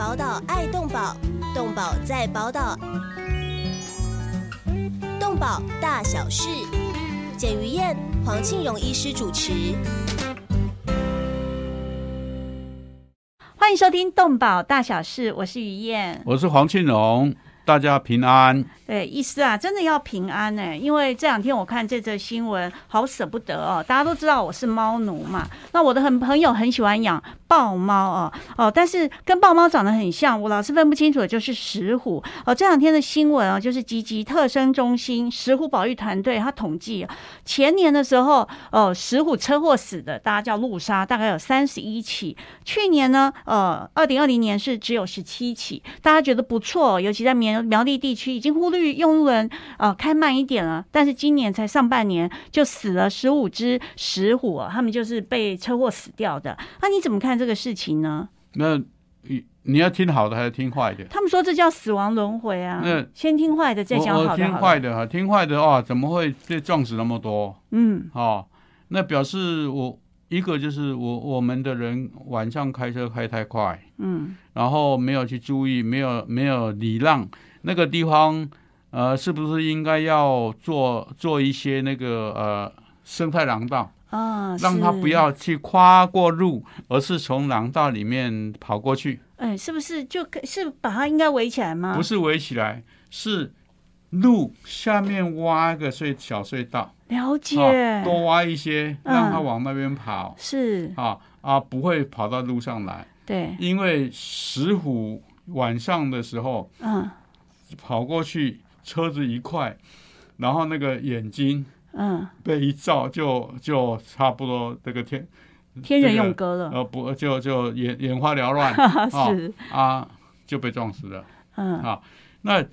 宝岛爱动宝，动宝在宝岛，动宝大小事，简于燕、黄庆荣医师主持。欢迎收听《动保大小事》，我是于燕，我是黄庆荣，大家平安。对，医师啊，真的要平安呢，因为这两天我看这则新闻，好舍不得哦。大家都知道我是猫奴嘛，那我的很朋友很喜欢养豹猫哦哦，但是跟豹猫长得很像，我老是分不清楚的就是石虎哦。这两天的新闻啊，就是吉吉特生中心石虎保育团队他统计，前年的时候，呃，石虎车祸死的，大家叫路杀，大概有三十一起。去年呢，呃，二零二零年是只有十七起，大家觉得不错，尤其在苗苗栗地区已经忽略。用路人啊，开慢一点了，但是今年才上半年就死了十五只石虎，他们就是被车祸死掉的。那你怎么看这个事情呢？那你你要听好的还是听坏的？他们说这叫死亡轮回啊。那先听坏的，再讲好的。听坏的哈，听坏的啊，怎么会被撞死那么多？嗯，哦，那表示我一个就是我我们的人晚上开车开太快，嗯，然后没有去注意，没有没有礼让那个地方。呃，是不是应该要做做一些那个呃生态廊道啊，让他不要去跨过路，而是从廊道里面跑过去？哎，是不是就是把它应该围起来吗？不是围起来，是路下面挖一个隧小隧道，了解，多挖一些，让它往那边跑，是啊啊，不会跑到路上来。对，因为石虎晚上的时候，嗯，跑过去。车子一块，然后那个眼睛，嗯，被一照就就差不多这个天天人永隔了，呃不就就眼眼花缭乱，是。啊就被撞死了，嗯。啊那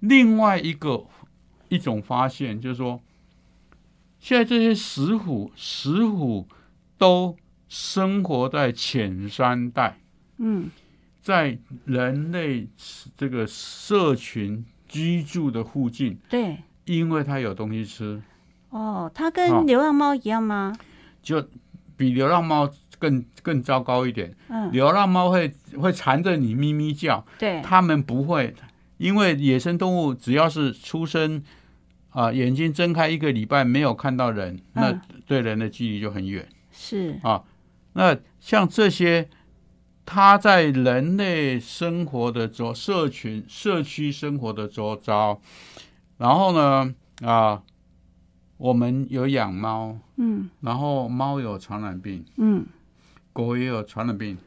另外一个一种发现就是说，现在这些石虎石虎都生活在浅山带，嗯，在人类这个社群。居住的附近，对，因为它有东西吃。哦，它跟流浪猫一样吗？就比流浪猫更更糟糕一点。嗯，流浪猫会会缠着你咪咪叫。对，它们不会，因为野生动物只要是出生啊，眼睛睁开一个礼拜没有看到人，那对人的距离就很远。是啊，那像这些。它在人类生活的周社群社区生活的周遭，然后呢啊，我们有养猫，嗯，然后猫有传染病，嗯，狗也有传染病，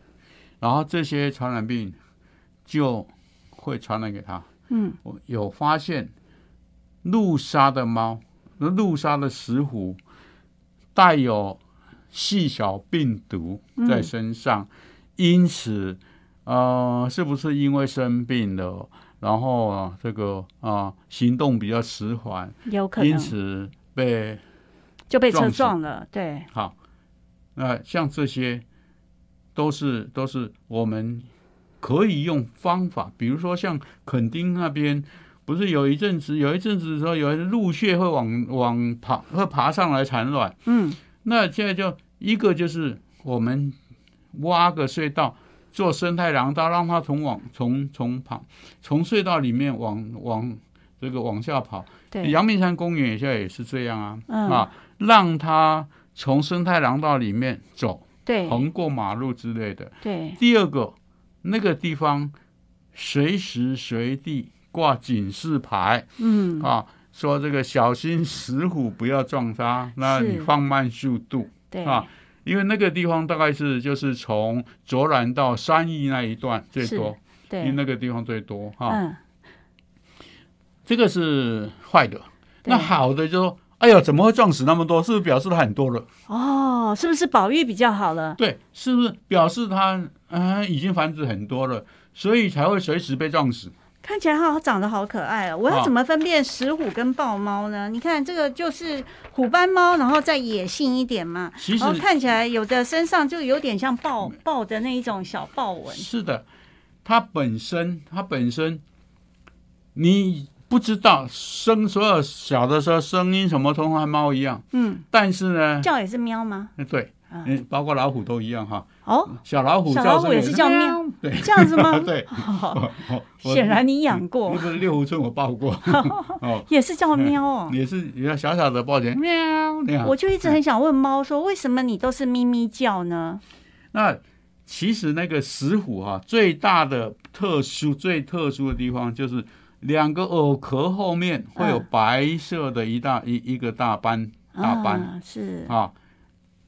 然后这些传染病就会传染给它，嗯，我有发现，路杀的猫，那路杀的石虎带有细小病毒在身上。因此，呃，是不是因为生病了，然后啊，这个啊，行动比较迟缓，有可能，因此被就被车撞了，对。好，那像这些，都是都是我们可以用方法，比如说像垦丁那边，不是有一阵子，有一阵子的时候，有鹿穴会往往爬会爬上来产卵，嗯，那现在就一个就是我们。挖个隧道，做生态廊道，让它从往从从旁，从隧道里面往往这个往下跑。对，阳明山公园现在也是这样啊，啊，让它从生态廊道里面走，对，横过马路之类的。对。第二个，那个地方随时随地挂警示牌，嗯啊，说这个小心石虎不要撞它，那你放慢速度，对啊。因为那个地方大概是就是从卓兰到三义那一段最多，对，因为那个地方最多哈。嗯，这个是坏的。那好的就说，哎呀，怎么会撞死那么多？是不是表示它很多了？哦，是不是保育比较好了？对，是不是表示它啊已经繁殖很多了，所以才会随时被撞死？看起来它长得好可爱哦！我要怎么分辨石虎跟豹猫呢？你看这个就是虎斑猫，然后再野性一点嘛。其实看起来有的身上就有点像豹豹的那一种小豹纹。是的，它本身它本身你不知道声，所有小的时候声音什么都和猫一样。嗯，但是呢，叫也是喵吗？对，嗯，包括老虎都一样哈。哦，小老虎小老虎也是叫喵，对，这样子吗？对，显然你养过那，个六福村我抱过，哦，也是叫喵哦。也是也要小小的抱起来，喵那样。我就一直很想问猫说，为什么你都是咪咪叫呢？那其实那个石虎哈、最大的特殊、最特殊的地方就是两个耳壳后面会有嗯。白色的一大一一个大斑大斑。啊是。啊，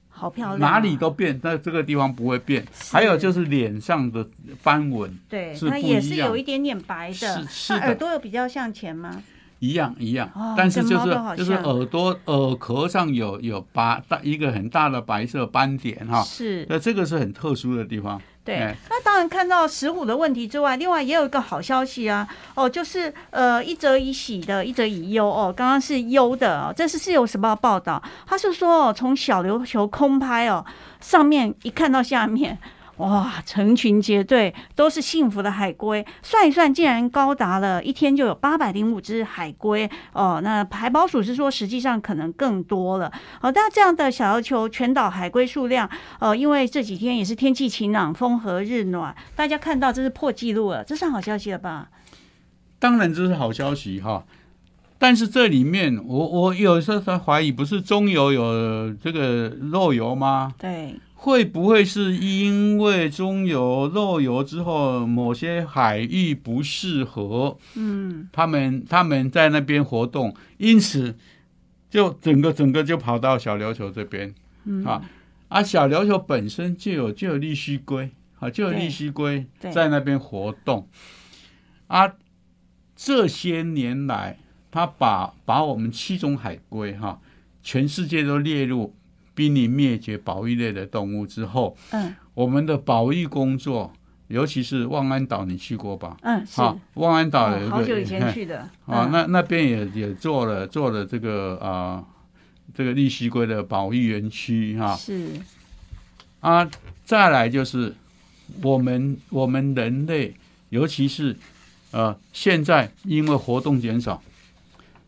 好漂亮啊，哪里都变，但这个地方不会变。还有就是脸上的斑纹对，它也是有一点点白的。是，是的。耳朵有比较向前吗？一样一样。哦，但是就是就是耳朵耳壳上有有白大一个很大的白色斑点哈，是，那这个是很特殊的地方。对哎。那当然看到石虎的问题之外，另外也有一个好消息啊，哦，就是呃一则以喜的，一则以忧哦。刚刚是忧的哦，这是自由时报报道，他是说哦，从小琉球空拍哦，上面一看到下面。哇，成群结队，都是幸福的海龟。算一算，竟然高达了一天就有八百零五只海龟哦。那海保署是说，实际上可能更多了。哦，那这样的小琉球全岛海龟数量，呃，因为这几天也是天气晴朗、风和日暖，大家看到这是破纪录了，这算好消息了吧？当然这是好消息哈，但是这里面我我有时候在怀疑，不是中油有这个漏油吗？对，会不会是因为中油漏油之后，某些海域不适合嗯，他们他们在那边活动，因此就整个整个就跑到小琉球这边，嗯。啊啊，小琉球本身就有就有利须龟啊，就有对利须龟在那边活动。啊。这些年来，他把把我们七种海龟哈、全世界都列入濒临灭绝保育类的动物之后，嗯。我们的保育工作，尤其是望安岛，你去过吧？嗯，是，啊，望安岛有一个、哦好久以前去的，啊，嗯。那那边也也做了做了这个啊、这个利息龟的保育园区哈。是，啊再来就是我们我们人类，尤其是呃现在因为活动减少，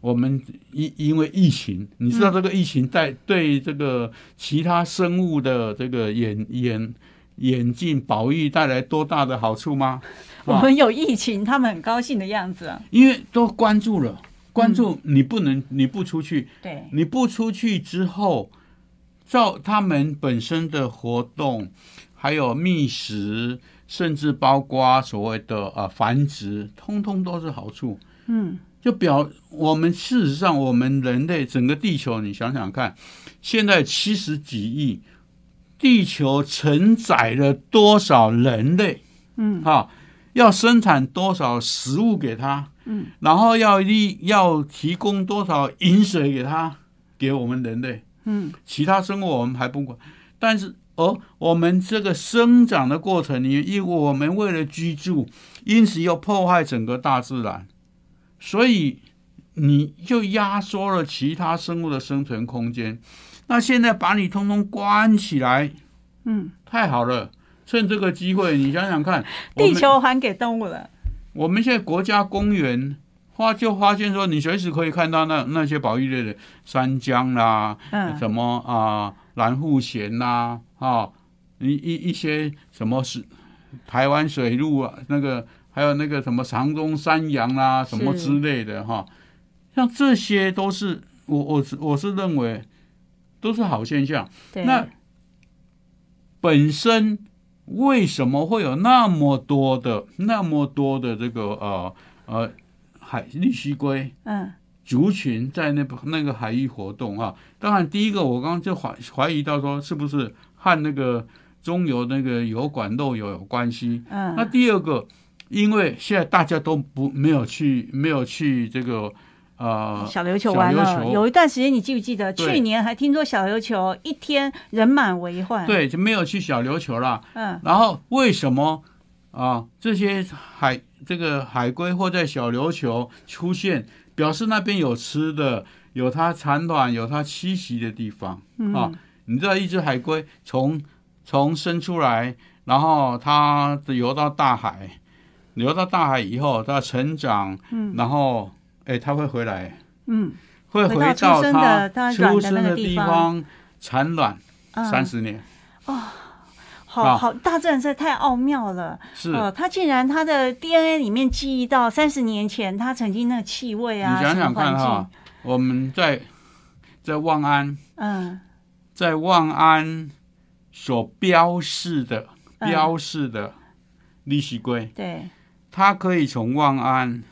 我们因因为疫情，你知道这个疫情带对这个其他生物的这个眼眼眼镜保育带来多大的好处吗？我们有疫情，他们很高兴的样子。啊，因为都关注了，关注你不能你不出去，对，你不出去之后，照他们本身的活动，还有觅食，甚至包括所谓的呃繁殖，通通都是好处。嗯，就表我们事实上，我们人类整个地球，你想想看，现在七十几亿，地球承载了多少人类？嗯，哈，要生产多少食物给他？嗯，然后要利要提供多少饮水给他，给我们人类？嗯，其他生物我们还不管，但是而我们这个生长的过程里，因为我们为了居住，因此又破坏整个大自然，所以你就压缩了其他生物的生存空间。那现在把你通通关起来，嗯，太好了。趁这个机会，你想想看，地球还给动物了，我们现在国家公园发就发现说，你随时可以看到那那些保育类的山姜啦，嗯，什么啊蓝护鹇啦，啊一一一些什么是台湾水鹿啊，那个还有那个什么长中山羊啦，什么之类的哈，像这些都是我我是我是认为都是好现象。对，那本身为什么会有那么多的那么多的这个呃呃海绿蜥龟嗯，族群在那那个海域活动啊？当然，第一个我刚刚就怀怀疑到说是不是和那个中油那个油管漏油有关系？嗯那嗯，第二个，因为现在大家都不没有去没有去这个呃小琉球玩了，球有一段时间你记不记得？去年还听说小琉球一天人满为患，，对就没有去小琉球了。嗯，然后为什么啊这些海这个海龟或在小琉球出现，表示那边有吃的，有它产卵，有它栖息的地方啊。你知道一只海龟从从生出来，然后它游到大海，游到大海以后，它成长，嗯。然后哎它会回来，嗯，会回到它它出生的地那个地方。方产卵嗯。三十年。哦好啊。好，大自然实在太奥妙了。是。呃，它竟然它的 DNA 里面记忆到三十年前它曾经那个气味啊，你想想看哈，，我们在在望安，嗯。在望安所标示的嗯。标示的利息龟，对，它可以从万安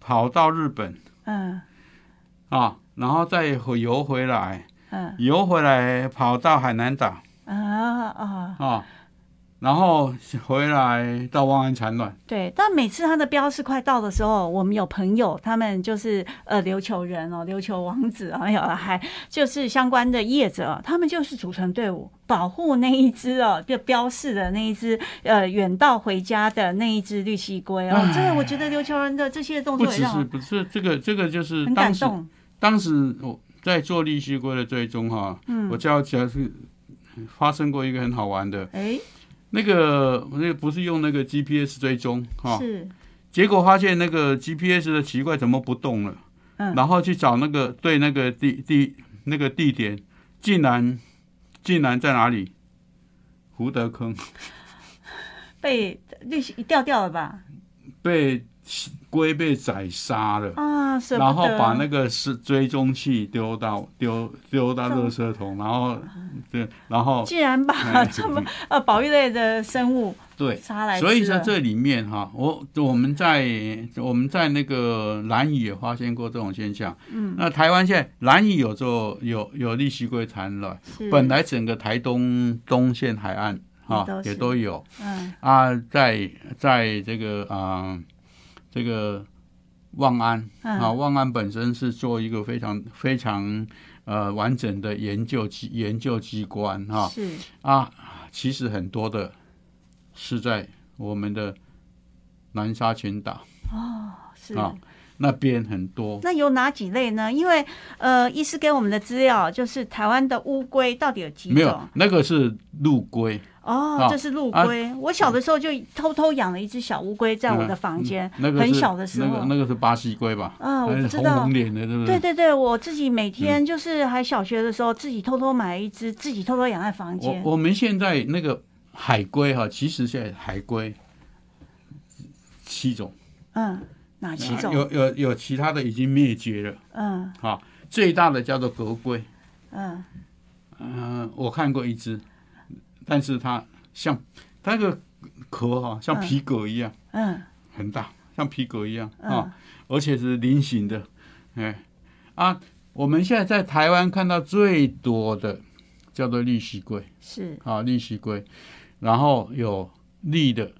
跑到日本嗯。啊，然后再回游回来，嗯。游回来跑到海南岛啊啊，啊，然后回来到望安产卵。对。但每次它的标示快到的时候，我们有朋友，他们就是呃琉球人哦，琉球王子啊，有还就是相关的业者哦，他们就是组成队伍。保护那一只哦，就标示的那一只，呃，远道回家的那一只绿蜥龟哦，这个我觉得琉球人的这些动不只是作也让不是这个这个就是很感动。当时我在做绿蜥龟的追踪哈，嗯我叫起来是发生过一个很好玩的，哎，那个那个不是用那个 GPS 追踪哈，是，结果发现那个 GPS 的奇怪怎么不动了，嗯然后去找那个对那个地地那个地点，竟然竟然在哪里？胡德坑 被绿蜥掉掉了吧？被龟被宰杀了。啊。然后把那个是追踪器丢到丢丢到垃圾桶，然后对，然后竟然把哎这么 呃保育类的生物对，杀来，所以在这里面哈，我我们在我们在那个兰屿也发现过这种现象。嗯，那台湾现在兰屿有做有有利息龟产卵，本来整个台东东线海岸哈也都是也都有嗯啊，在在这个啊这个望安嗯啊，望安本身是做一个非常非常呃完整的研究机研究机关哈是啊，其实很多的是在我们的南沙群岛是。啊那边很多。那有哪几类呢？因为呃，医师给我们的资料就是台湾的乌龟到底有几种没有？，那个是陆龟，哦，啊这是陆龟。我小的时候就偷偷养了一只小乌龟在我的房间，那个是很小的时候。那个那个是巴西龟吧？啊，我不知道红。脸的，对不对？对对，我自己每天就是还小学的时候，自己偷偷买了一只，自己偷偷养在房我间。我们现在那个海龟哈，其实现在海龟七种，嗯，哪七种？有有有其他的已经灭绝了嗯好。最大的叫做格龟，嗯嗯、我看过一只，但是它像它那个壳哈，像皮革一样，嗯。很大，像皮革一样嗯。啊，而且是菱形的，哎。啊，我们现在在台湾看到最多的叫做利息龟。是。啊，利息龟，然后有绿的，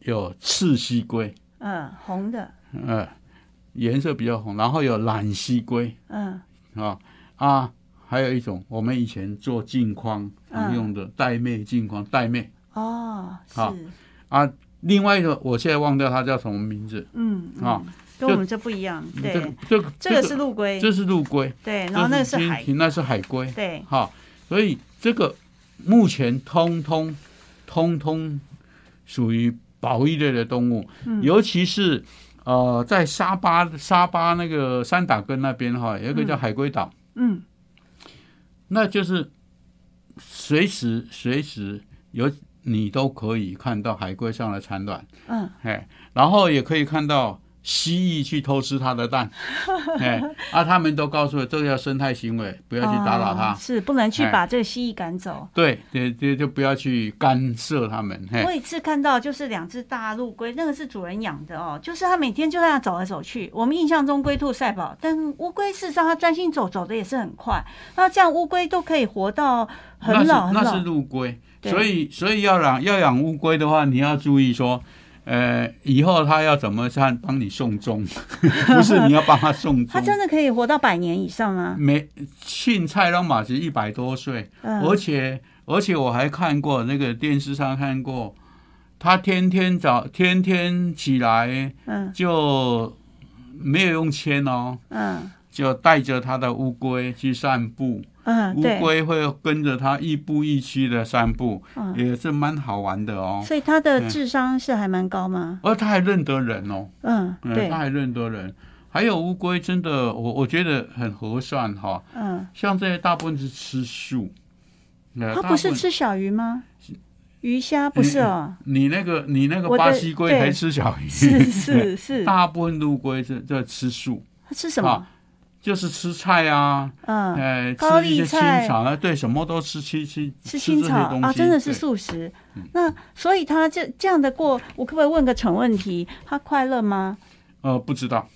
有赤蜥龟，嗯红的。嗯，颜色比较红，然后有蓝蜥龟。嗯。啊啊，还有一种我们以前做镜框常用的带妹镜框，带妹。哦好。啊，另外一个我现在忘掉它叫什么名字。嗯啊嗯，跟我们这不一样。这个对，这个这个是陆龟，这是陆龟，对，然后那个是海，那是海龟，对，哈，所以这个目前通通通通属于保育类的动物，嗯尤其是呃在沙巴沙巴那个三打根那边哈，有一个叫海龟岛，嗯那就是随时随时有你都可以看到海龟上来产卵，嗯。哎，然后也可以看到蜥蜴去偷吃它的蛋，哎，啊，他们都告诉我这个叫生态行为，不要去打扰它哦，是不能去哎把这个蜥蜴赶走。对对对，就不要去干涉它们，嘿我，有一次看到就是两只大陆龟，那个是主人养的哦，就是它每天就在那走来走去。我们印象中龟兔赛跑，但乌龟事实上它专心走，走的也是很快。那这样乌龟都可以活到很老很老那是。陆龟，所以所以要养要养乌龟的话，你要注意说。呃，以后他要怎么算帮你送终，不是你要帮他送终。他真的可以活到百年以上吗？没庆蔡龙马是一百多岁，嗯，而且而且我还看过那个电视上看过，他天天早天天起来嗯。就没有用签哦，嗯。就带着他的乌龟去散步，嗯，乌对，龟会跟着它亦步亦趋的散步，嗯，也是蛮好玩的哦。所以它的智商是还蛮高吗？而它还认得人哦，嗯，嗯，对他，还认得人。还有乌龟真的，我我觉得很合算哈、嗯，像这些大部分是吃素，呃它不是吃小鱼吗？鱼虾不是哦，你那个你那个巴西龟对还吃小鱼，是是 是，大部分陆龟是在吃素，它吃什么啊？就是吃菜啊，嗯，呃，高丽吃一些青菜草啊，对，什么都吃，吃吃吃青草啊，真的是素食。那所以他这这样的过，我可不可以问个蠢问题？他快乐吗？呃，不知道，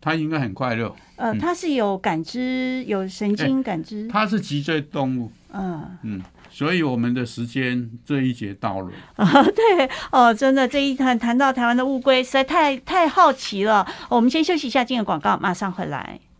他应该很快乐。呃，嗯他是有感知，有神经感知。他是脊椎动物，嗯嗯，所以我们的时间这一节到了。啊，对哦，真的这一谈谈到台湾的乌龟，实在太太好奇了。我们先休息一下，进个广告，马上回来。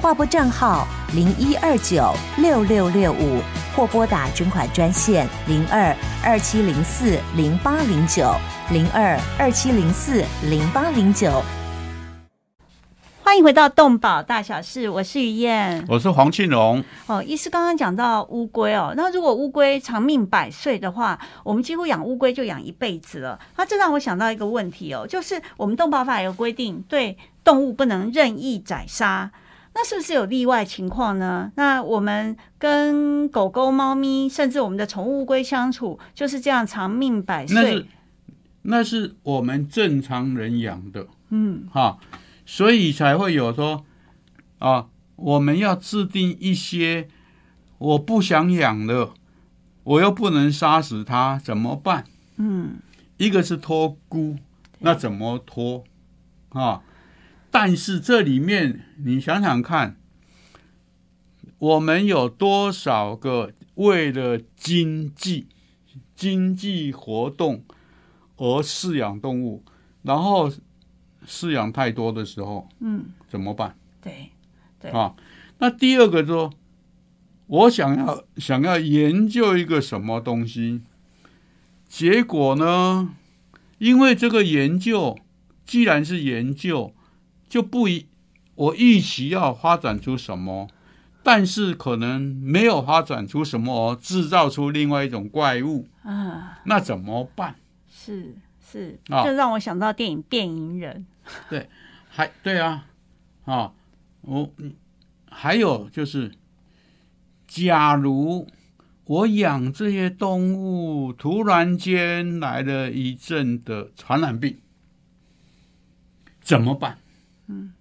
划拨账号零一二九六六六五，或拨打捐款专线零二二七零四零八零九零二二七零四零八零九。欢迎回到动保大小事，我是于燕。我是黄庆荣，哦，医师刚刚讲到乌龟哦，那如果乌龟长命百岁的话，我们几乎养乌龟就养一辈子了。那这让我想到一个问题哦，就是我们动保法有规定，对动物不能任意宰杀。那是不是有例外情况呢？那我们跟狗狗、猫咪，甚至我们的宠物乌龟相处，就是这样长命百岁那是。那是我们正常人养的，嗯，哈，所以才会有说啊，我们要制定一些我不想养的，我又不能杀死它，怎么办？嗯，一个是托孤，那怎么托啊？但是这里面你想想看，我们有多少个为了经济、经济活动而饲养动物，然后饲养太多的时候，嗯，怎么办对，对啊？那第二个说，我想要想要研究一个什么东西，结果呢，因为这个研究既然是研究，就不一我预期要发展出什么，但是可能没有发展出什么，制造出另外一种怪物，啊，那怎么办？是是，啊这让我想到电影《电影人》。对还对啊，啊，我嗯还有就是，假如我养这些动物，突然间来了一阵的传染病，怎么办？嗯，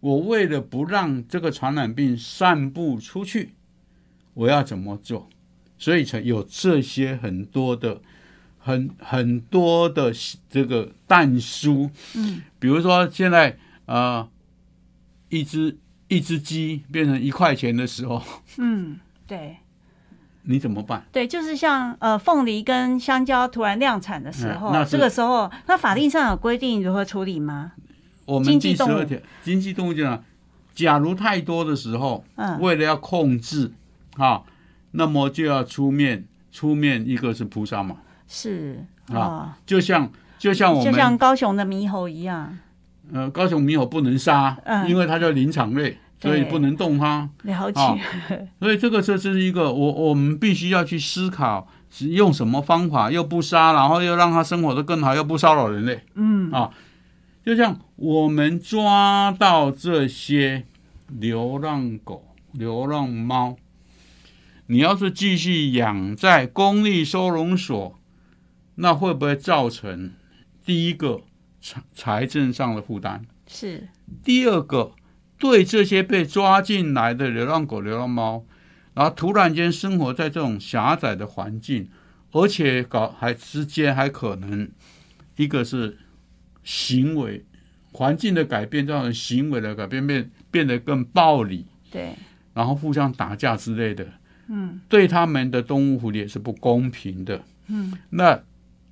我为了不让这个传染病散布出去，我要怎么做？所以才有这些很多的、很很多的这个弹书。嗯，比如说现在呃，一只一只鸡变成一块钱的时候，嗯，对。你怎么办？对，就是像呃凤梨跟香蕉突然量产的时候，嗯那这个时候，那法令上有规定如何处理吗？我们第十二条经济动物就讲，假如太多的时候，嗯，为了要控制啊，那么就要出面出面，一个是菩萨嘛，是啊哦，就像就像我就像高雄的猕猴一样，呃高雄猕猴不能杀，嗯。因为它叫灵长类，所以不能动它。了解，啊所以这个这是一个我我们必须要去思考，是用什么方法又不杀，然后又让它生活的更好，又不骚扰人类。嗯。啊就像我们抓到这些流浪狗、流浪猫，你要是继续养在公立收容所，那会不会造成第一个财财政上的负担？是第二个，对这些被抓进来的流浪狗、流浪猫，然后突然间生活在这种狭窄的环境，而且搞还之间还可能一个是行为环境的改变造成行为的改变，变变得更暴力，对，然后互相打架之类的，嗯。对他们的动物福利也是不公平的。嗯，那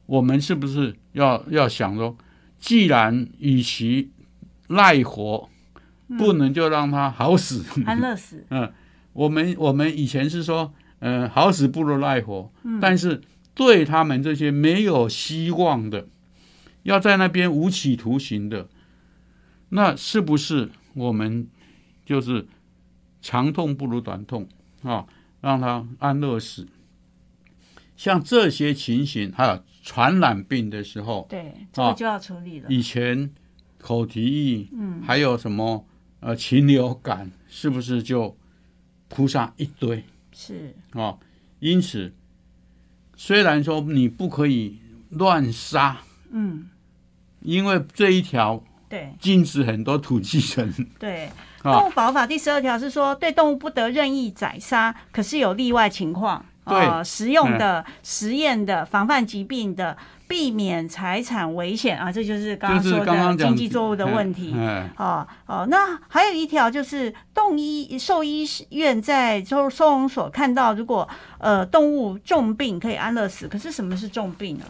我们是不是要要想说，既然与其赖活，不能就让他好死。安乐死，嗯。我们我们以前是说，嗯、好死不如赖活，嗯。但是对他们这些没有希望的，要在那边无期徒刑的，那是不是我们就是长痛不如短痛啊？让他安乐死。像这些情形，还有传染病的时候，对，这个就要处理了。以前口蹄疫，嗯，还有什么呃禽流感，是不是就扑杀一堆是，啊？因此，虽然说你不可以乱杀，嗯，因为这一条对禁止很多土地人对。啊动物保护法第十二条是说，对动物不得任意宰杀，可是有例外情况。对呃，食用的、实验的、防范疾病的、避免财产危险啊，这就是刚刚就是说的经济作物的问题。哎，哦哦，那还有一条就是动医兽医院在收收容所看到，如果呃动物重病可以安乐死，可是什么是重病呢？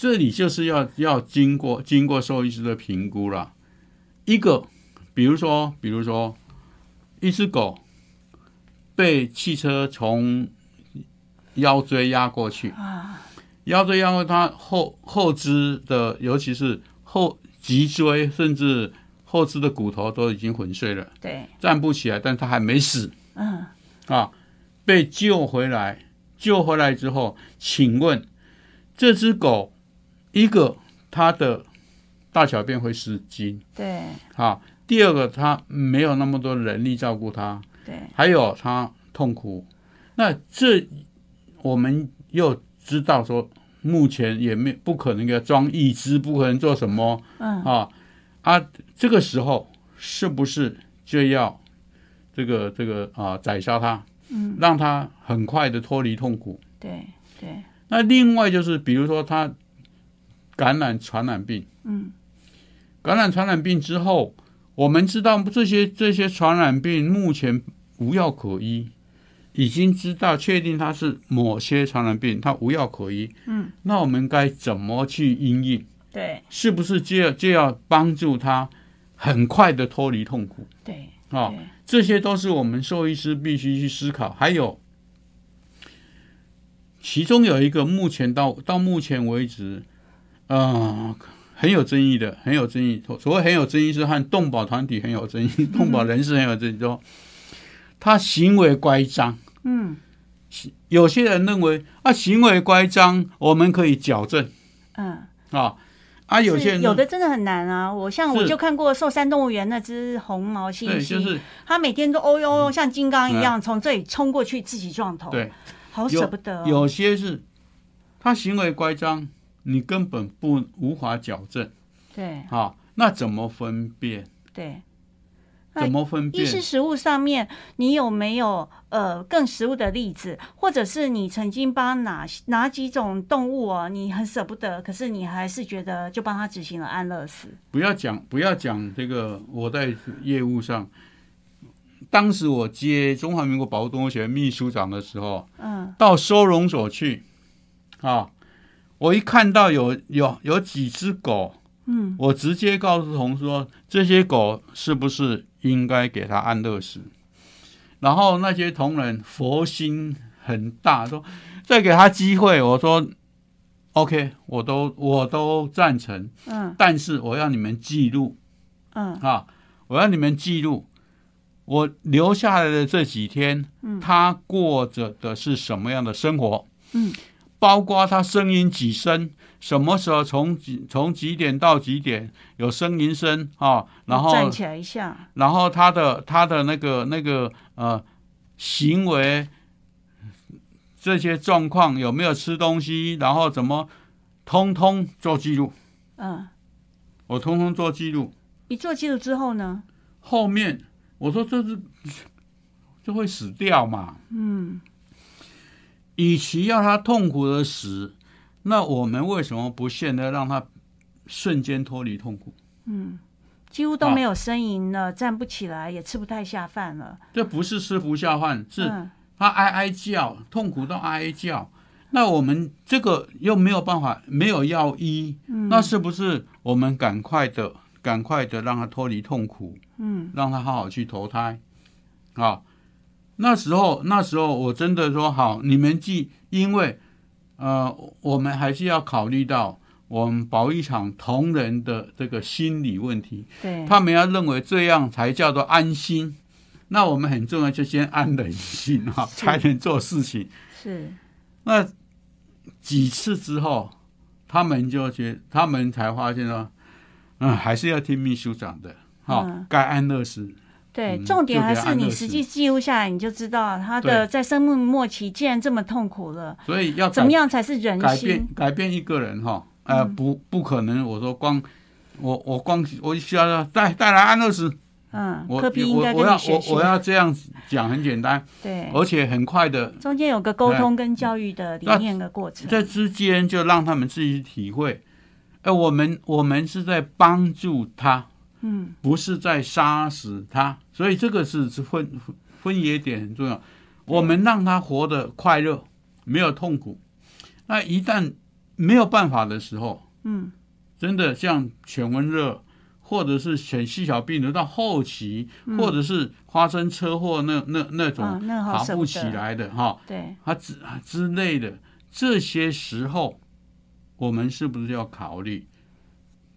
这里就是要要经过经过兽医师的评估了。一个，比如说，比如说，一只狗被汽车从腰椎压过去，啊，腰椎压过它后后肢的，尤其是后脊椎，甚至后肢的骨头都已经粉碎了，对，站不起来，但它还没死。嗯，啊，被救回来，救回来之后，请问这只狗，一个它的大小便会失禁对。啊，第二个他没有那么多人力照顾他，对，还有他痛苦，那这我们又知道说，目前也没不可能给他装义肢，不可能做什么。嗯，啊啊，这个时候是不是就要这个这个啊宰杀他，嗯，让他很快的脱离痛苦？对对，那另外就是比如说它感染传染病，嗯，感染传染病之后，我们知道这些这些传染病目前无药可医，已经知道确定它是某些传染病，它无药可医。嗯，那我们该怎么去应应？对是不是就要就要帮助他很快的脱离痛苦对啊？对，这些都是我们兽医师必须去思考。还有，其中有一个目前到到目前为止，呃，很有争议的，很有争议。所谓很有争议，是和动保团体很有争议，动保人士很有争议，说他行为乖张。嗯有些人认为啊，行为乖张我们可以矫正嗯。啊啊，有些人有的真的很难啊！我像我就看过寿山动物园那只红毛猩对，猩，就是它每天都哦哟哦，像金刚一样从这里冲过去，自己撞头，对。好舍不得、哦。有些是他行为乖张，你根本不无法矫正对啊。那怎么分辨？对，怎么分辨？一是食物上面，你有没有呃更实物的例子，或者是你曾经帮哪哪几种动物哦，你很舍不得，可是你还是觉得就帮他执行了安乐死？不要讲，不要讲这个。我在业务上，当时我接中华民国保护动物协会秘书长的时候，嗯到收容所去啊，我一看到有有有几只狗，嗯我直接告诉同事说，这些狗是不是应该给它安乐死？然后那些同仁佛心很大，说再给他机会。我说 OK，我都我都赞成，嗯但是我要你们记录嗯啊，我要你们记录我留下来的这几天，嗯他过着的是什么样的生活？嗯，包括他声音几声，什么时候从几从几点到几点有声音声啊？然后站起来一下，然后他的他的那个那个呃行为这些状况有没有吃东西，然后怎么通通做记录，嗯，我通通做记录。你做记录之后呢，后面我说这是就会死掉嘛，嗯与其要他痛苦的死，那我们为什么不现在让他瞬间脱离痛苦？嗯，几乎都没有呻吟了，站不起来，也吃不太下饭了。这不是吃不下饭，是嗯他哀哀叫，痛苦到哀哀叫。那我们这个又没有办法，没有药医，嗯那是不是我们赶快的、赶快的让他脱离痛苦，嗯让他好好去投胎啊？那时候，那时候我真的说好，你们既因为呃，我们还是要考虑到我们保育场同仁的这个心理问题，对，他们要认为这样才叫做安心。那我们很重要，就先安人心哈，是才能做事情。是那几次之后，他们就觉，他们才发现说，嗯，还是要听秘书长的，哈、嗯该安乐死。对，嗯重点还是你实际记录下来，你就知道他的在生命末期既然这么痛苦了，所以要怎么改样才是人改心变？改变一个人哈，呃，嗯不不可能。我说光我我光我需要带带来安乐死，嗯，我科比应该我我要我我。要这样讲很简单，对，而且很快的中间有个沟通跟教育的理念的过程。这之间就让他们自己去体会，哎，我们我们是在帮助他，嗯不是在杀死他，所以这个是是分分野点很重要。我们让他活得快乐，没有痛苦。那一旦没有办法的时候，嗯真的像犬瘟热，或者是犬细小病毒到后期，或者是发生车祸那那那啊种，爬不。起来的哈，对，他之之类的这些时候，我们是不是要考虑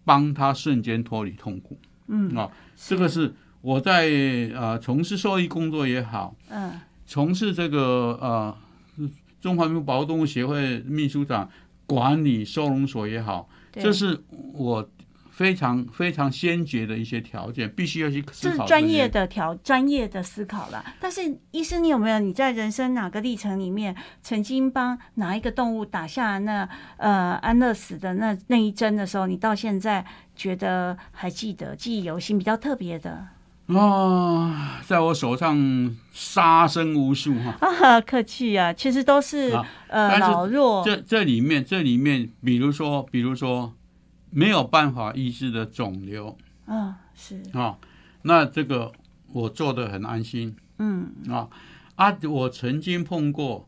帮他瞬间脱离痛苦？嗯。啊，这个是我在呃从事兽医工作也好，嗯。从事这个呃中华民国保护动物协会秘书长管理收容所也好，对，这是我非常非常先决的一些条件，必须要去思这是考这些专业的条专业的思考啦。但是，医师，你有没有你在人生哪个历程里面，曾经帮哪一个动物打下那呃安乐死的那那一针的时候，你到现在觉得还记得、记忆犹新，比较特别的啊，在我手上杀生无数哈。啊？客气啊，其实都是、啊呃老弱，这这里面，这里面，比如说，比如说没有办法医治的肿瘤。嗯是。啊，那这个我做的很安心。嗯。啊啊！我曾经碰过，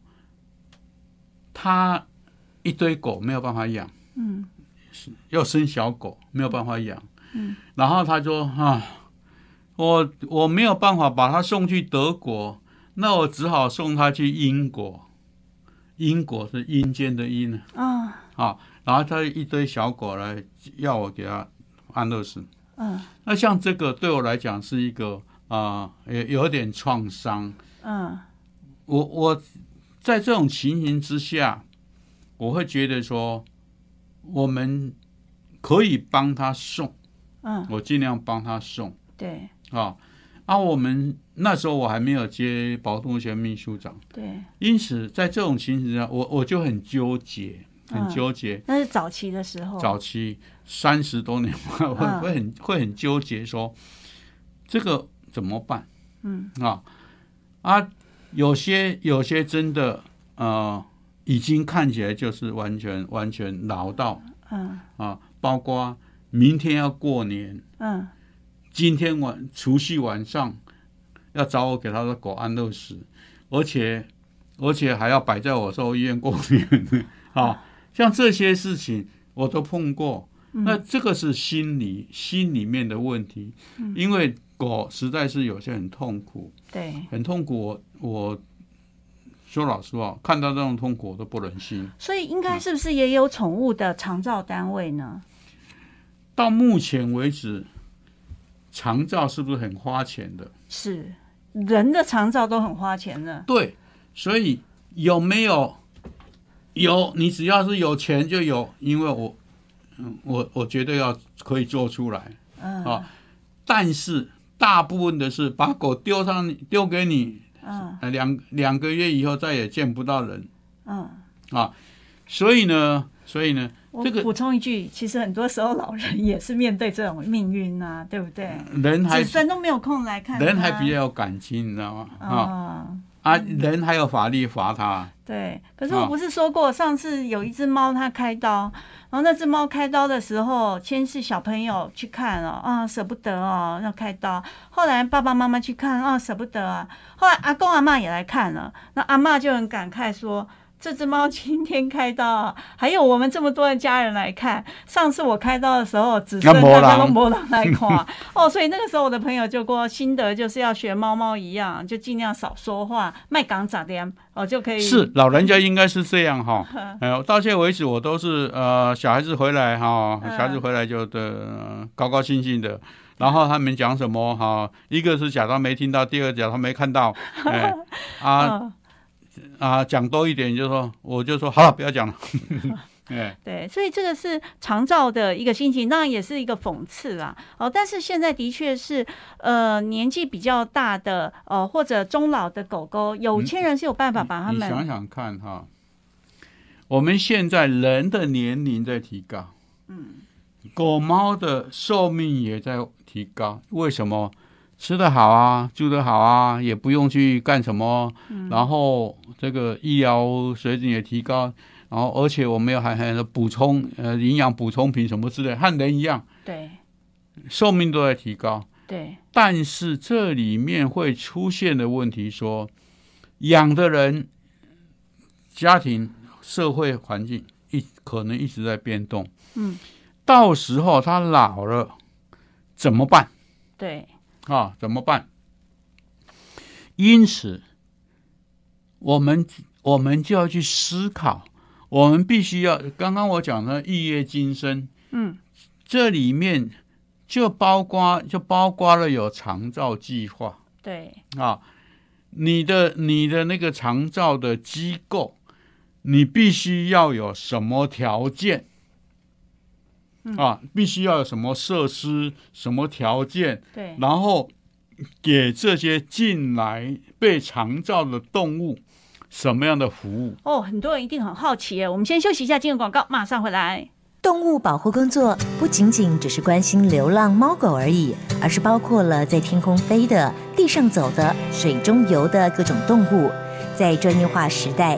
他一堆狗没有办法养，嗯。要生小狗没有办法养，嗯，然后他说啊，我我没有办法把他送去德国，那我只好送他去英国，英国是阴间的阴。啊。啊，然后他一堆小狗来要我给他安乐死。嗯。那像这个对我来讲是一个啊，有、有点创伤。嗯。我我在这种情形之下，我会觉得说，我们可以帮他送，嗯，我尽量帮他送。对。啊。啊，我们那时候我还没有接保动学秘书长，对，因此在这种情形下，我我就很纠结，很嗯纠结。那是早期的时候，早期三十多年，会嗯会很会很纠结，说这个怎么办嗯啊？啊，有些有些真的呃，已经看起来就是完全完全老到嗯啊，包括明天要过年，嗯今天晚除夕晚上要找我给他的狗安乐死，而且而且还要摆在我兽医院过年 啊，像这些事情我都碰过。那这个是心理心里面的问题，因为狗实在是有些很痛苦，对。很痛苦。我我说老实话，看到这种痛苦我都不忍心。所以应该是不是也有宠物的长照单位呢？到目前为止，长照是不是很花钱的？是，人的长照都很花钱的。对，所以有没有有？你只要是有钱就有，因为我，嗯，我我觉得要可以做出来嗯啊。但是大部分的是把狗丢上你丢给你，嗯呃，两两个月以后再也见不到人嗯，啊。所以呢，所以呢，我这个补充一句，其实很多时候老人也是面对这种命运呐、对不对？人还子孙都没有空来看，人还比较有感情，你知道吗？啊啊，啊，人还有法律罚他，对，可是我不是说过，上次有一只猫它开刀，然后那只猫开刀的时候，先是小朋友去看了啊，舍不得哦，要开刀。后来爸爸妈妈去看啊，舍不得啊。后来阿公阿妈也来看了，那阿妈就很感慨说。这只猫今天开刀啊，还有我们这么多的家人来看。上次我开刀的时候，只剩大家都没人来看 哦，所以那个时候我的朋友就过心得，就是要学猫猫一样，就尽量少说话，卖港咋的哦就可以。是老人家应该是这样哈。哎，到现在为止，我都是呃小孩子回来哈，小孩子回来就的高高兴兴的，然后他们讲什么哈，一个是假装没听到，第二假装没看到，哎啊。啊，讲多一点，就说，我就说好了，不要讲了。哎，对，所以这个是常照的一个心情，当然也是一个讽刺啦。哦，但是现在的确是，呃，年纪比较大的，呃，或者中老的狗狗，有钱人是有办法把他们。你想想看哈，我们现在人的年龄在提高，嗯，狗猫的寿命也在提高，为什么？吃得好啊，住得好啊，也不用去干什么，然后这个医疗水准也提高，然后而且我们有还很多补充呃营养补充品什么之类，和人一样，对，寿命都在提高，对，但是这里面会出现的问题说，养的人、家庭、社会环境一可能一直在变动，嗯，到时候他老了怎么办？对。啊，怎么办？因此，我们我们就要去思考，我们必须要刚刚我讲的预约今生，嗯，这里面就包括就包括了有长照计划，对啊，你的你的那个长照的机构，你必须要有什么条件？啊，必须要有什么设施、什么条件？对，然后给这些进来被长照的动物什么样的服务？哦，很多人一定很好奇耶。我们先休息一下，进入广告，马上回来。动物保护工作不仅仅只是关心流浪猫狗而已，而是包括了在天空飞的、地上走的、水中游的各种动物。在专业化时代，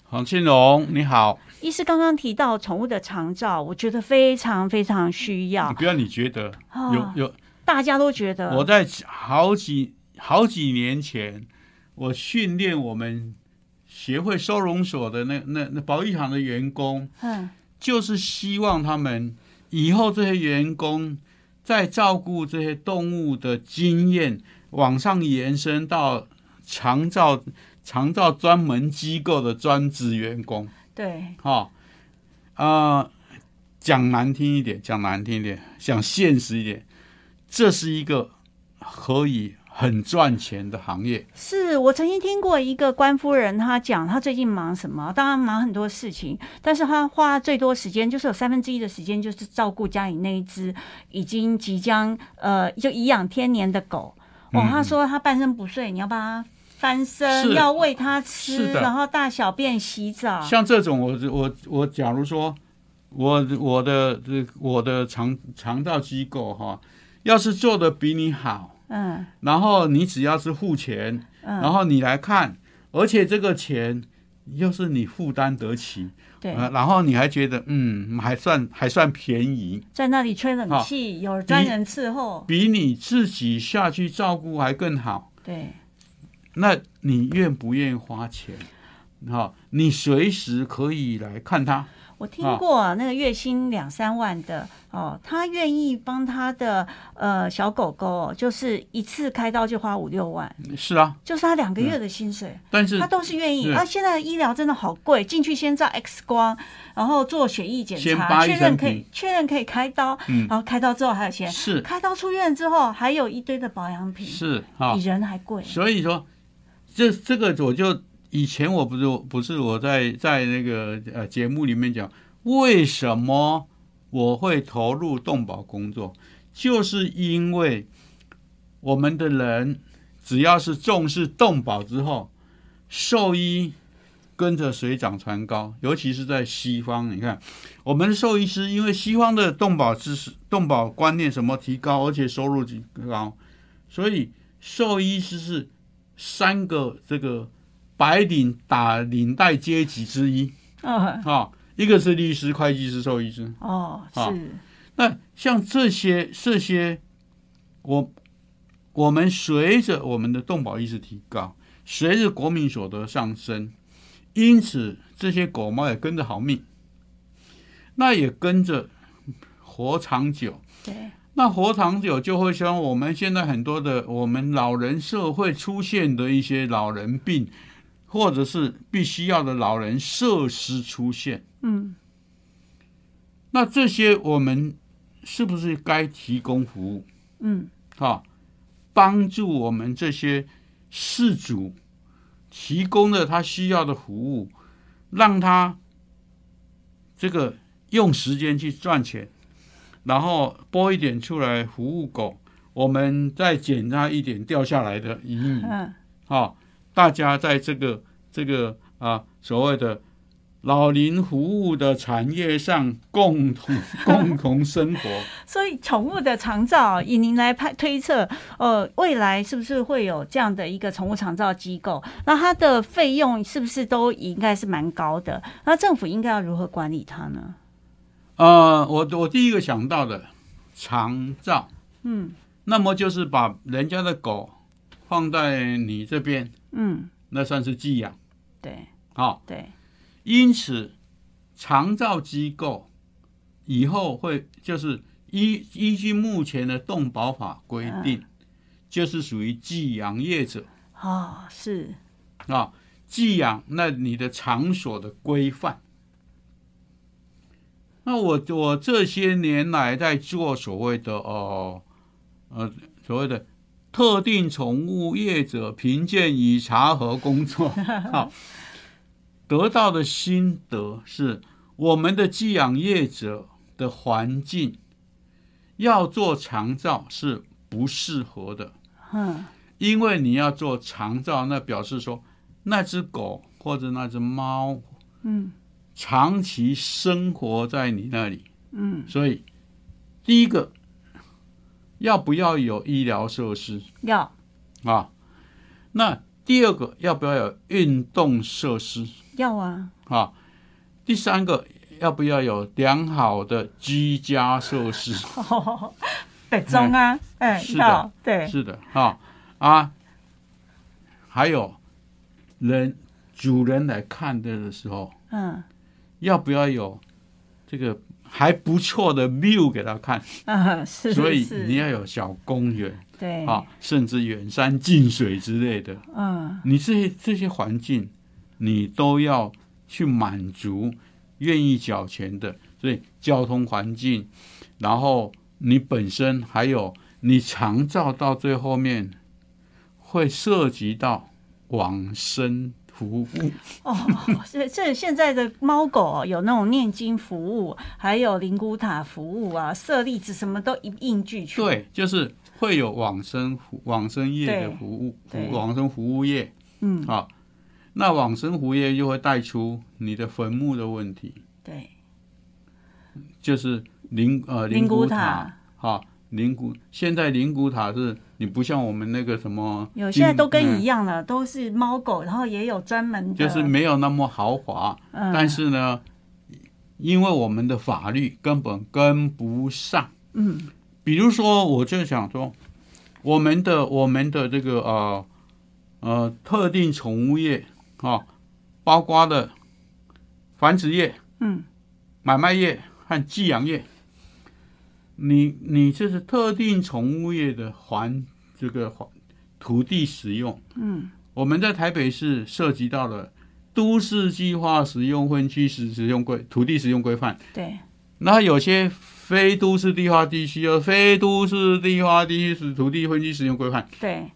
黄庆荣，你好。医师刚刚提到宠物的长照，我觉得非常非常需要。不要你觉得有有，大家都觉得。我在好几好几年前，我训练我们协会收容所的那那那保育场的员工，嗯，就是希望他们以后这些员工在照顾这些动物的经验往上延伸到长照长照专门机构的专职员工。对，哈，呃，讲难听一点，讲难听一点，讲现实一点，这是一个可以很赚钱的行业。是我曾经听过一个官夫人，她讲她最近忙什么，当然忙很多事情，但是她花最多时间，就是有三分之一的时间，就是照顾家里那一只已经即将呃就颐养天年的狗。哦，她说她半身不遂，你要帮她。翻身要喂它吃，然后大小便、洗澡。像这种，我我我，假如说，我我的这我的肠肠道机构哈，要是做的比你好，嗯，然后你只要是付钱，嗯，然后你来看，而且这个钱又是你负担得起，对，然后你还觉得嗯还算还算便宜，在那里吹冷气，有专人伺候，比你自己下去照顾还更好，对。那你愿不愿意花钱？哈，你随时可以来看他。我听过那个月薪两三万的，哦，他愿意帮他的呃小狗狗哦，就是一次开刀就花五六万，是啊，就是他两个月的薪水，但是他都是愿意。啊，现在的医疗真的好贵，进去先照 X 光，然后做血液检查，确认可以确认可以开刀，嗯。然后开刀之后还有钱，是。开刀出院之后还有一堆的保养品，是啊比，人还贵。所以说这这个我就以前我不是不是我在在那个呃节目里面讲，为什么我会投入动保工作，就是因为我们的人只要是重视动保之后，兽医跟着水涨船高，尤其是在西方，你看我们兽医师，因为西方的动保知识、动保观念什么提高，而且收入提高，所以兽医师是三个这个白领打领带阶级之一嗯，啊，一个是律师、会计师、兽医师。哦，好是，那像这些这些，我我们随着我们的动保意识提高，随着国民所得上升，因此这些狗猫也跟着好命，那也跟着活长久。对，那活长久就会像我们现在很多的我们老人社会出现的一些老人病，或者是必须要的老人设施出现。嗯，那这些我们是不是该提供服务？嗯，啊，帮助我们这些事主提供了他需要的服务，让他这个用时间去赚钱，然后拨一点出来服务狗，我们再减他一点掉下来的盈余。嗯，好，大家在这个这个啊所谓的老龄服务的产业上共同 共同生活。所以宠物的长照，以您来判推测，呃，未来是不是会有这样的一个宠物长照机构？那它的费用是不是都应该是蛮高的？那政府应该要如何管理它呢？呃，我我第一个想到的长照，嗯。那么就是把人家的狗放在你这边，嗯，那算是寄养。对。啊、对，因此，长照机构以后会就是依依据目前的动保法规定，就是属于寄养业者。哦，是，啊，寄养那你的场所的规范。那我我这些年来在做所谓的哦呃所谓的特定宠物业者评鉴与查核工作，好，得到的心得是，我们的寄养业者的环境要做长照是不适合的，嗯因为你要做长照，那表示说那只狗或者那只猫嗯长期生活在你那里，嗯，所以第一个要不要有医疗设施？要。啊？那第二个要不要有运动设施？要啊，啊？第三个要不要有良好的居家设施？北中啊，哎，是的要对，是的，哈啊，还有人主人来看的的时候，嗯要不要有这个还不错的 view 给他看？嗯，是，所以你要有小公园对啊，甚至远山近水之类的，嗯你这些这些环境，你都要去满足愿意缴钱的。所以交通环境，然后你本身还有你长照到最后面会涉及到往生服务，哦，这这现在的猫狗哦，有那种念经服务，还有灵骨塔服务啊，舍利子什么都一应俱全。，对，就是会有往生服往生业的服务，服往生服务业嗯，啊。那往生服务业就会带出你的坟墓的问题，对，就是灵呃灵骨骨塔塔。哈，灵骨现在灵骨塔是你不像我们那个什么，有现在都跟嗯一样了，都是猫狗，然后也有专门的，就是没有那么豪华，嗯，但是呢，因为我们的法律根本跟不上。嗯。比如说，我就想说，我们的我们的这个呃呃特定宠物业啊、包括的繁殖业、嗯。买卖业和寄养业，你你这是特定宠物业的环这个环土地使用，嗯，我们在台北市涉及到了都市计划使用分区使使用规土地使用规范，对，那有些非都市地化地区有非都市地化地区是土地分区使用规范，对，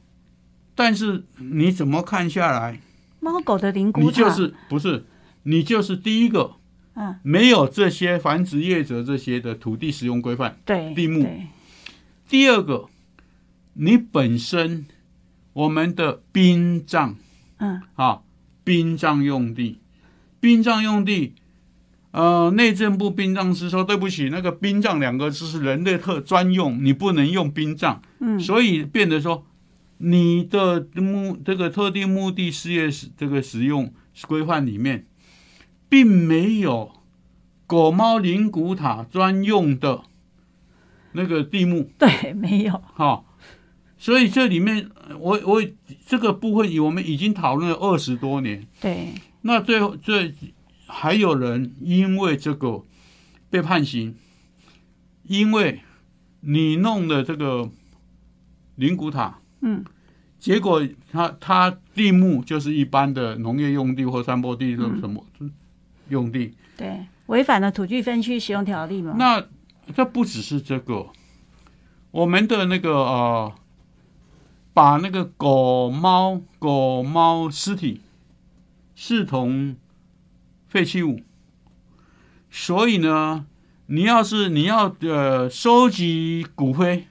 但是你怎么看下来，猫狗的灵骨塔，你就是不是你就是第一个嗯，没有这些繁殖业者这些的土地使用规范。对，地目。第二个，你本身我们的殡葬嗯，啊，殡葬用地，殡葬用地，呃，内政部殡葬师说对不起，那个殡葬两个字是人类特专用，你不能用殡葬，嗯。所以变得说你的目这个特定目的事业使这个使用规范里面，并没有狗猫灵骨塔专用的那个地目。对，没有，哈、所以这里面呃我我这个部分我们已经讨论了二十多年，对，那最后最还有人因为这个被判刑，因为你弄的这个灵骨塔，嗯，结果他他地目就是一般的农业用地或山坡地，什么用地，对，违反了土地分区使用条例嘛？那这不只是这个，我们的那个呃，把那个狗猫狗猫尸体视同废弃物，所以呢，你要是你要呃收集骨灰，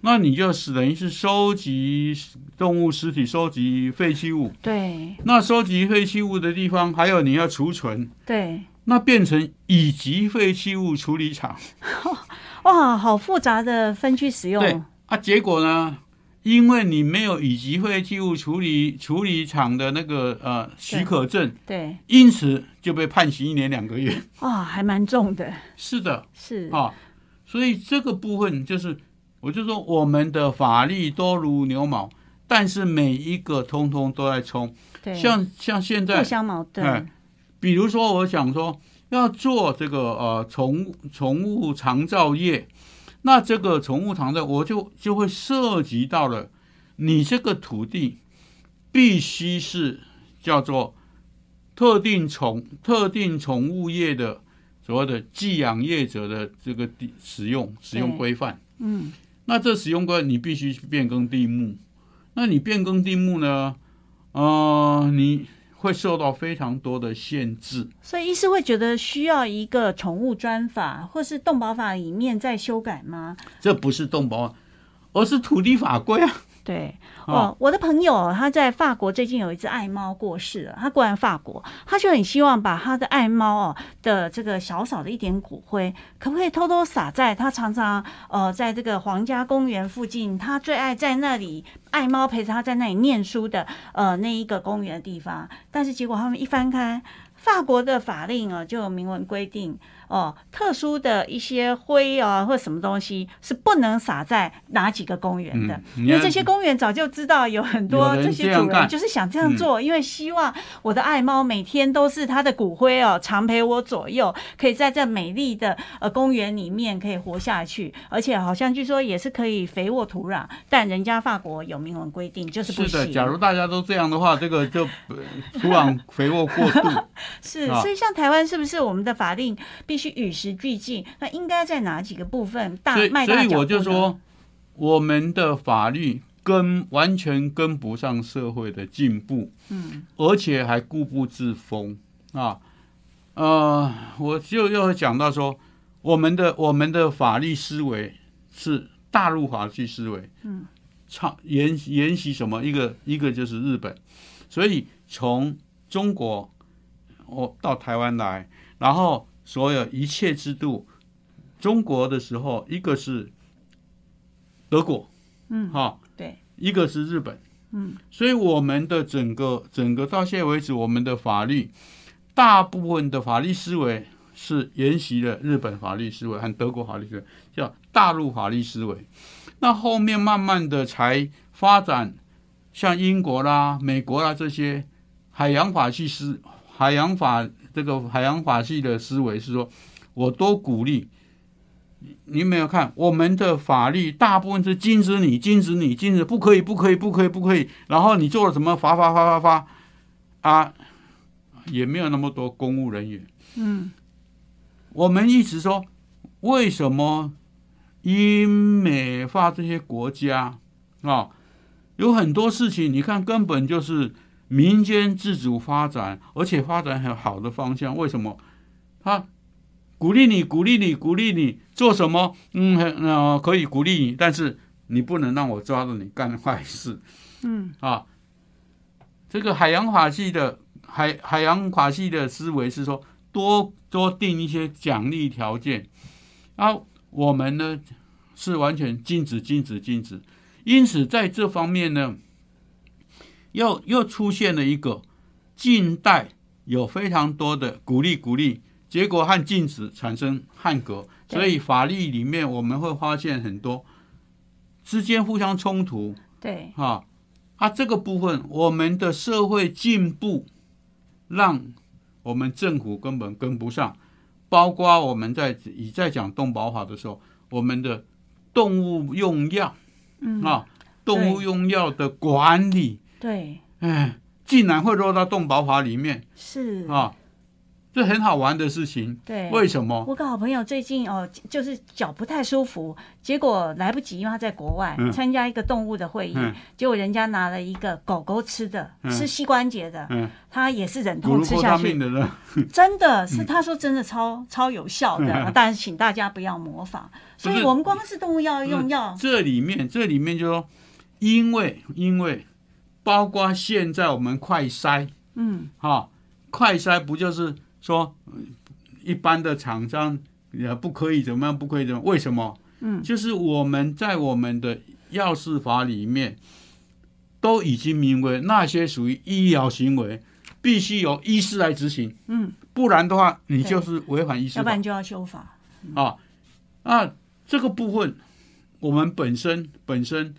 那你就是等于是收集动物尸体，收集废弃物。对那收集废弃物的地方，还有你要储存，对，那变成乙级废弃物处理厂。哇，好复杂的分区使用，对啊，结果呢，因为你没有乙级废弃物处理处理厂的那个呃许可证，对，因此就被判刑一年两个月。哇，还蛮重的，是的，是，啊，所以这个部分就是，我就说我们的法律多如牛毛，但是每一个通通都在冲，对，像像现在互相矛盾。哎，比如说，我想说要做这个呃宠物宠物长照业，那这个宠物长照我就就会涉及到了你这个土地必须是叫做特定宠特定宠物业的所谓的寄养业者的这个地使用使用规范。嗯，那这使用规范你必须变更地目，那你变更地目呢？呃，你会受到非常多的限制。所以医师会觉得需要一个宠物专法，或是动保法里面再修改吗？这不是动保，而是土地法规啊。对，哦哦，我的朋友他在法国最近有一只爱猫过世了，他过完法国，他就很希望把他的爱猫哦的这个小小的一点骨灰，可不可以偷偷撒在他常常呃在这个皇家公园附近，他最爱在那里爱猫陪着他在那里念书的呃那一个公园的地方，但是结果他们一翻开。法国的法令啊，就有明文规定哦，特殊的一些灰啊或什么东西是不能撒在哪几个公园的，嗯因为这些公园早就知道有很多这些主人就是想这样做，因为希望我的爱猫每天都是它的骨灰哦，常陪我左右，可以在这美丽的呃公园里面可以活下去，而且好像据说也是可以肥沃土壤，但人家法国有明文规定就是不是的，假如大家都这样的话，这个就呃土壤肥沃过度。是，啊所以像台湾是不是我们的法令必须与时俱进？那应该在哪几个部分大所以，迈大脚步所以我就，说，我们的法律跟完全跟不上社会的进步，嗯，而且还固步自封啊。呃，我就又讲到说，我们的我们的法律思维是大陆法律思维，嗯，抄沿沿袭什么？一个一个就是日本，所以从中国我到台湾来，然后所有一切制度，中国的时候，一个是德国，嗯哈、对，一个是日本，嗯，所以我们的整个整个到现在为止，我们的法律大部分的法律思维是沿袭了日本法律思维和德国法律思维，叫大陆法律思维。那后面慢慢的才发展，像英国啦、美国啦这些海洋法系思海洋法这个海洋法系的思维是说，我多鼓励你没有看我们的法律大部分是禁止你、禁止你、禁止不可以、不可以、不可以、不可以，然后你做了什么罚罚罚罚罚啊，也没有那么多公务人员。嗯，我们一直说，为什么英美法这些国家啊，有很多事情，你看根本就是民间自主发展，而且发展很好的方向。为什么？他鼓励你，鼓励你，鼓励你做什么？嗯，呃，可以鼓励你，但是你不能让我抓着你干坏事。嗯，啊，这个海洋法系的海海洋法系的思维是说，多多定一些奖励条件，啊，我们呢是完全禁止、禁止、禁止。因此，在这方面呢，又又出现了一个近代有非常多的鼓励、鼓励。结果和禁止产生汉格，所以法律里面我们会发现很多之间互相冲突。对，啊，啊，这个部分我们的社会进步，让我们政府根本跟不上。包括我们在以在讲动保法的时候，我们的动物用药，嗯啊，动物用药的管理，对，哎，竟然会落到动保法里面。是。啊。这很好玩的事情，对，为什么？我个好朋友最近哦，就是脚不太舒服，结果来不及，因为他在国外、嗯。参加一个动物的会议，嗯。结果人家拿了一个狗狗吃的，嗯。吃膝关节的，嗯，他也是忍痛吃下去？真的是他说真的超、超有效的，嗯。但是请大家不要模仿。所以我们光是动物要用药，这里面，这里面就说，因为因为包括现在我们快筛，嗯，哈、快筛不就是说呃一般的厂商也不可以怎么样，不可以怎么？为什么？嗯就是我们在我们的药事法里面都已经明为那些属于医疗行为，必须由医师来执行，嗯，不然的话，你就是违反医师法要不然就要修法。啊。那这个部分，我们本身本身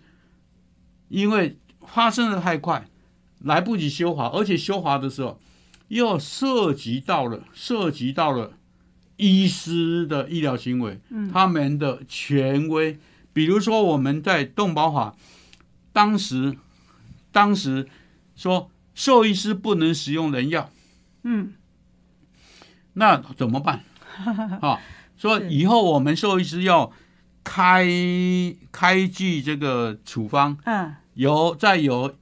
因为发生的太快，来不及修法，而且修法的时候又涉及到了涉及到了医师的医疗行为，嗯。他们的权威，比如说我们在动保法当时当时说兽医师不能使用人药，嗯，那怎么办？啊，说以后我们兽医师要开开具这个处方，嗯由再有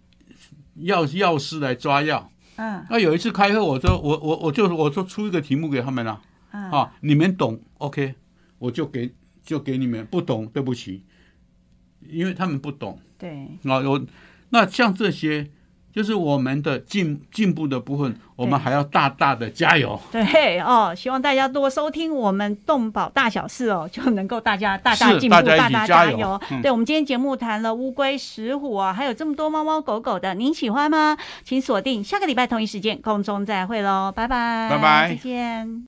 药药师来抓药。嗯。那有一次开会，我说我我我就我说出一个题目给他们了嗯，啊，你们懂，OK，我就给就给你们，不懂对不起，因为他们不懂。对，啊。我那像这些，就是我们的进进步的部分，我们对还要大大的加油。对哦，希望大家多收听我们动保大小事哦，就能够大家大大进步，大大加油油。嗯对，我们今天节目谈了乌龟、石虎啊，还有这么多猫猫狗狗的，您喜欢吗？请锁定下个礼拜同一时间空中再会喽，拜拜，拜拜再见。